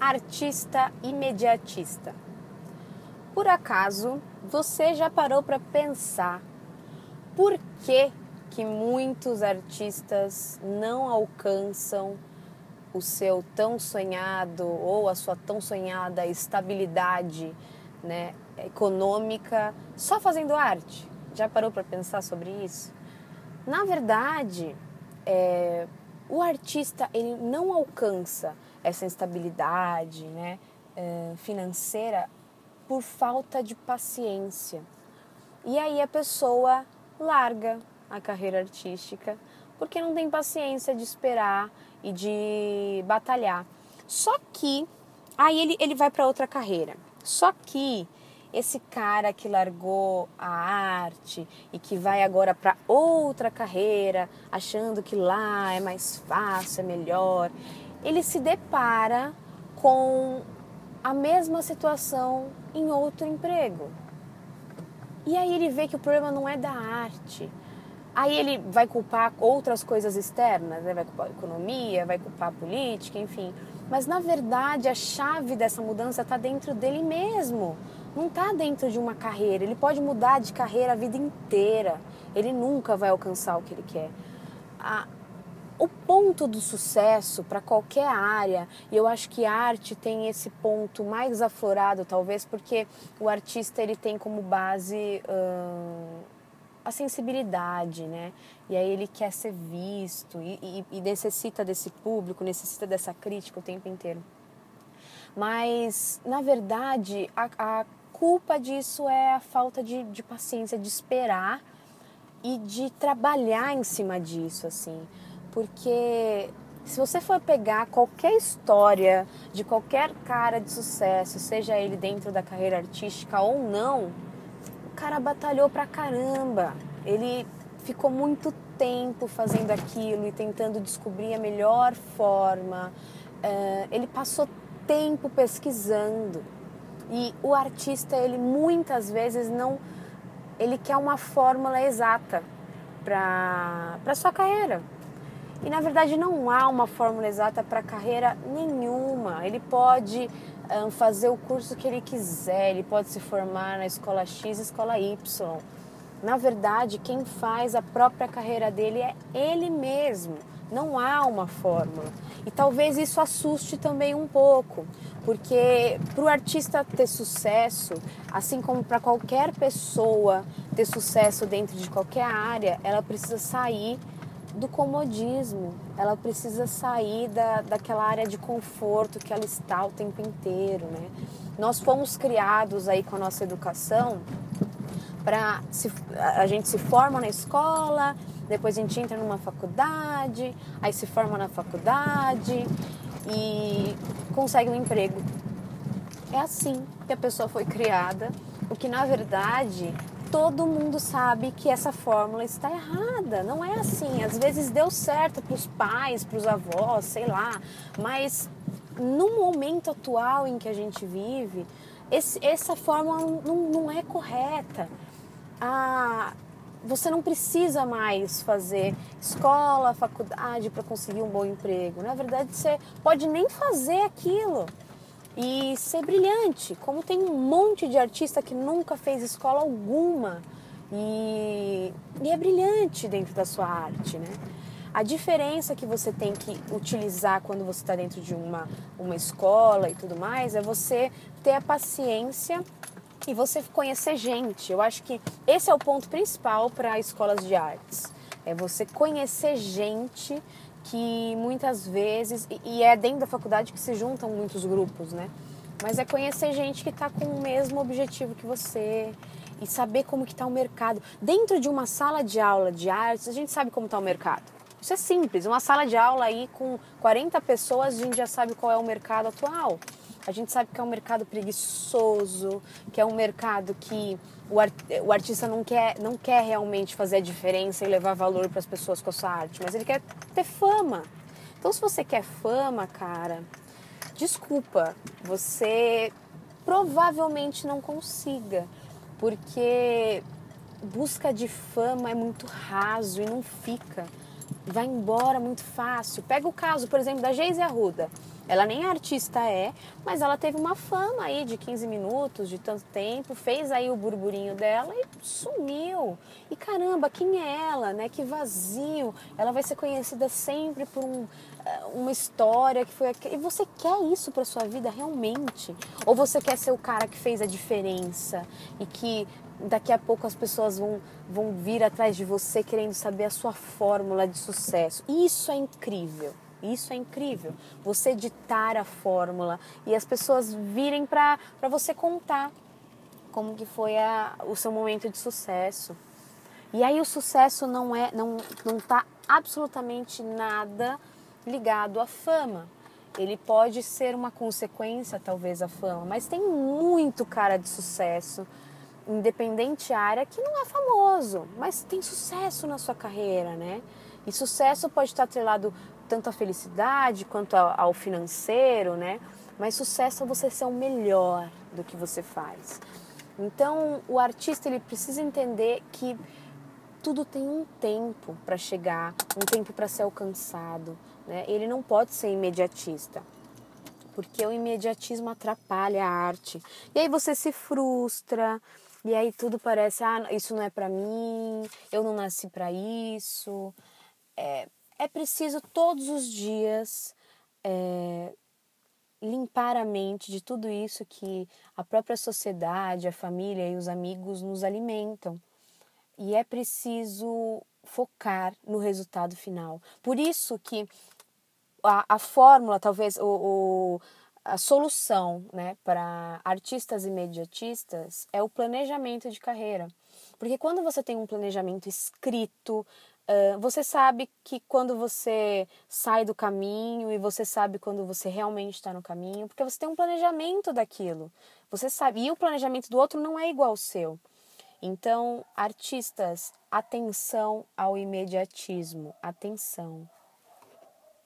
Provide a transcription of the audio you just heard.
artista imediatista. Por acaso, você já parou para pensar por que, que muitos artistas não alcançam o seu tão sonhado ou a sua tão sonhada estabilidade né, econômica só fazendo arte? Já parou para pensar sobre isso? Na verdade, é, o artista ele não alcança essa instabilidade né, é, financeira por falta de paciência. E aí a pessoa larga a carreira artística porque não tem paciência de esperar e de batalhar. Só que aí ele, ele vai para outra carreira. Só que esse cara que largou a arte e que vai agora para outra carreira, achando que lá é mais fácil, é melhor, ele se depara com a mesma situação em outro emprego. E aí ele vê que o problema não é da arte. Aí ele vai culpar outras coisas externas, né? vai culpar a economia, vai culpar a política, enfim. Mas na verdade a chave dessa mudança está dentro dele mesmo. Não está dentro de uma carreira. Ele pode mudar de carreira a vida inteira. Ele nunca vai alcançar o que ele quer. A, o ponto do sucesso para qualquer área, e eu acho que a arte tem esse ponto mais aflorado, talvez, porque o artista ele tem como base hum, a sensibilidade, né? E aí ele quer ser visto e, e, e necessita desse público, necessita dessa crítica o tempo inteiro. Mas, na verdade, a, a culpa disso é a falta de, de paciência, de esperar e de trabalhar em cima disso, assim porque se você for pegar qualquer história de qualquer cara de sucesso, seja ele dentro da carreira artística ou não, o cara batalhou pra caramba. Ele ficou muito tempo fazendo aquilo e tentando descobrir a melhor forma. Uh, ele passou tempo pesquisando. E o artista, ele muitas vezes não. Ele quer uma fórmula exata para sua carreira e na verdade não há uma fórmula exata para carreira nenhuma. Ele pode um, fazer o curso que ele quiser, ele pode se formar na escola X, escola Y. Na verdade, quem faz a própria carreira dele é ele mesmo. Não há uma fórmula. E talvez isso assuste também um pouco, porque para o artista ter sucesso, assim como para qualquer pessoa ter sucesso dentro de qualquer área, ela precisa sair do comodismo. Ela precisa sair da, daquela área de conforto que ela está o tempo inteiro, né? Nós fomos criados aí com a nossa educação para a gente se forma na escola, depois a gente entra numa faculdade, aí se forma na faculdade e consegue um emprego. É assim que a pessoa foi criada, o que na verdade todo mundo sabe que essa fórmula está errada. Não é assim. Às vezes deu certo para os pais, para os avós, sei lá, mas no momento atual em que a gente vive, esse, essa fórmula não, não é correta. Ah, você não precisa mais fazer escola, faculdade para conseguir um bom emprego. Na verdade, você pode nem fazer aquilo e ser brilhante, como tem um monte de artista que nunca fez escola alguma e, e é brilhante dentro da sua arte, né? A diferença que você tem que utilizar quando você está dentro de uma, uma escola e tudo mais é você ter a paciência e você conhecer gente. Eu acho que esse é o ponto principal para escolas de artes. É você conhecer gente que muitas vezes, e é dentro da faculdade que se juntam muitos grupos, né? Mas é conhecer gente que está com o mesmo objetivo que você e saber como que está o mercado. Dentro de uma sala de aula de artes, a gente sabe como está o mercado. Isso é simples. Uma sala de aula aí com 40 pessoas, a gente já sabe qual é o mercado atual. A gente sabe que é um mercado preguiçoso, que é um mercado que o, art, o artista não quer, não quer realmente fazer a diferença e levar valor para as pessoas com a sua arte, mas ele quer ter fama. Então, se você quer fama, cara, desculpa, você provavelmente não consiga, porque busca de fama é muito raso e não fica. Vai embora muito fácil. Pega o caso, por exemplo, da Geise Arruda. Ela nem artista é, mas ela teve uma fama aí de 15 minutos, de tanto tempo, fez aí o burburinho dela e sumiu. E caramba, quem é ela, né? Que vazio. Ela vai ser conhecida sempre por um, eh, uma história que foi e você quer isso para sua vida realmente? Ou você quer ser o cara que fez a diferença e que daqui a pouco as pessoas vão, vão vir atrás de você querendo saber a sua fórmula de sucesso. Isso é incrível. Isso é incrível. Você ditar a fórmula e as pessoas virem para você contar como que foi a, o seu momento de sucesso. E aí o sucesso não é não não tá absolutamente nada ligado à fama. Ele pode ser uma consequência talvez à fama, mas tem muito cara de sucesso independente área que não é famoso, mas tem sucesso na sua carreira, né? E sucesso pode estar atrelado tanto à felicidade quanto ao financeiro, né? Mas sucesso é você ser o melhor do que você faz. Então, o artista ele precisa entender que tudo tem um tempo para chegar, um tempo para ser alcançado, né? Ele não pode ser imediatista porque o imediatismo atrapalha a arte. E aí você se frustra, e aí tudo parece, ah, isso não é para mim, eu não nasci para isso. É, é preciso todos os dias é, limpar a mente de tudo isso que a própria sociedade, a família e os amigos nos alimentam. E é preciso focar no resultado final. Por isso que a, a fórmula, talvez, o, o a solução né, para artistas imediatistas é o planejamento de carreira. Porque quando você tem um planejamento escrito, você sabe que quando você sai do caminho e você sabe quando você realmente está no caminho, porque você tem um planejamento daquilo. Você sabe, e o planejamento do outro não é igual ao seu. Então, artistas, atenção ao imediatismo, atenção.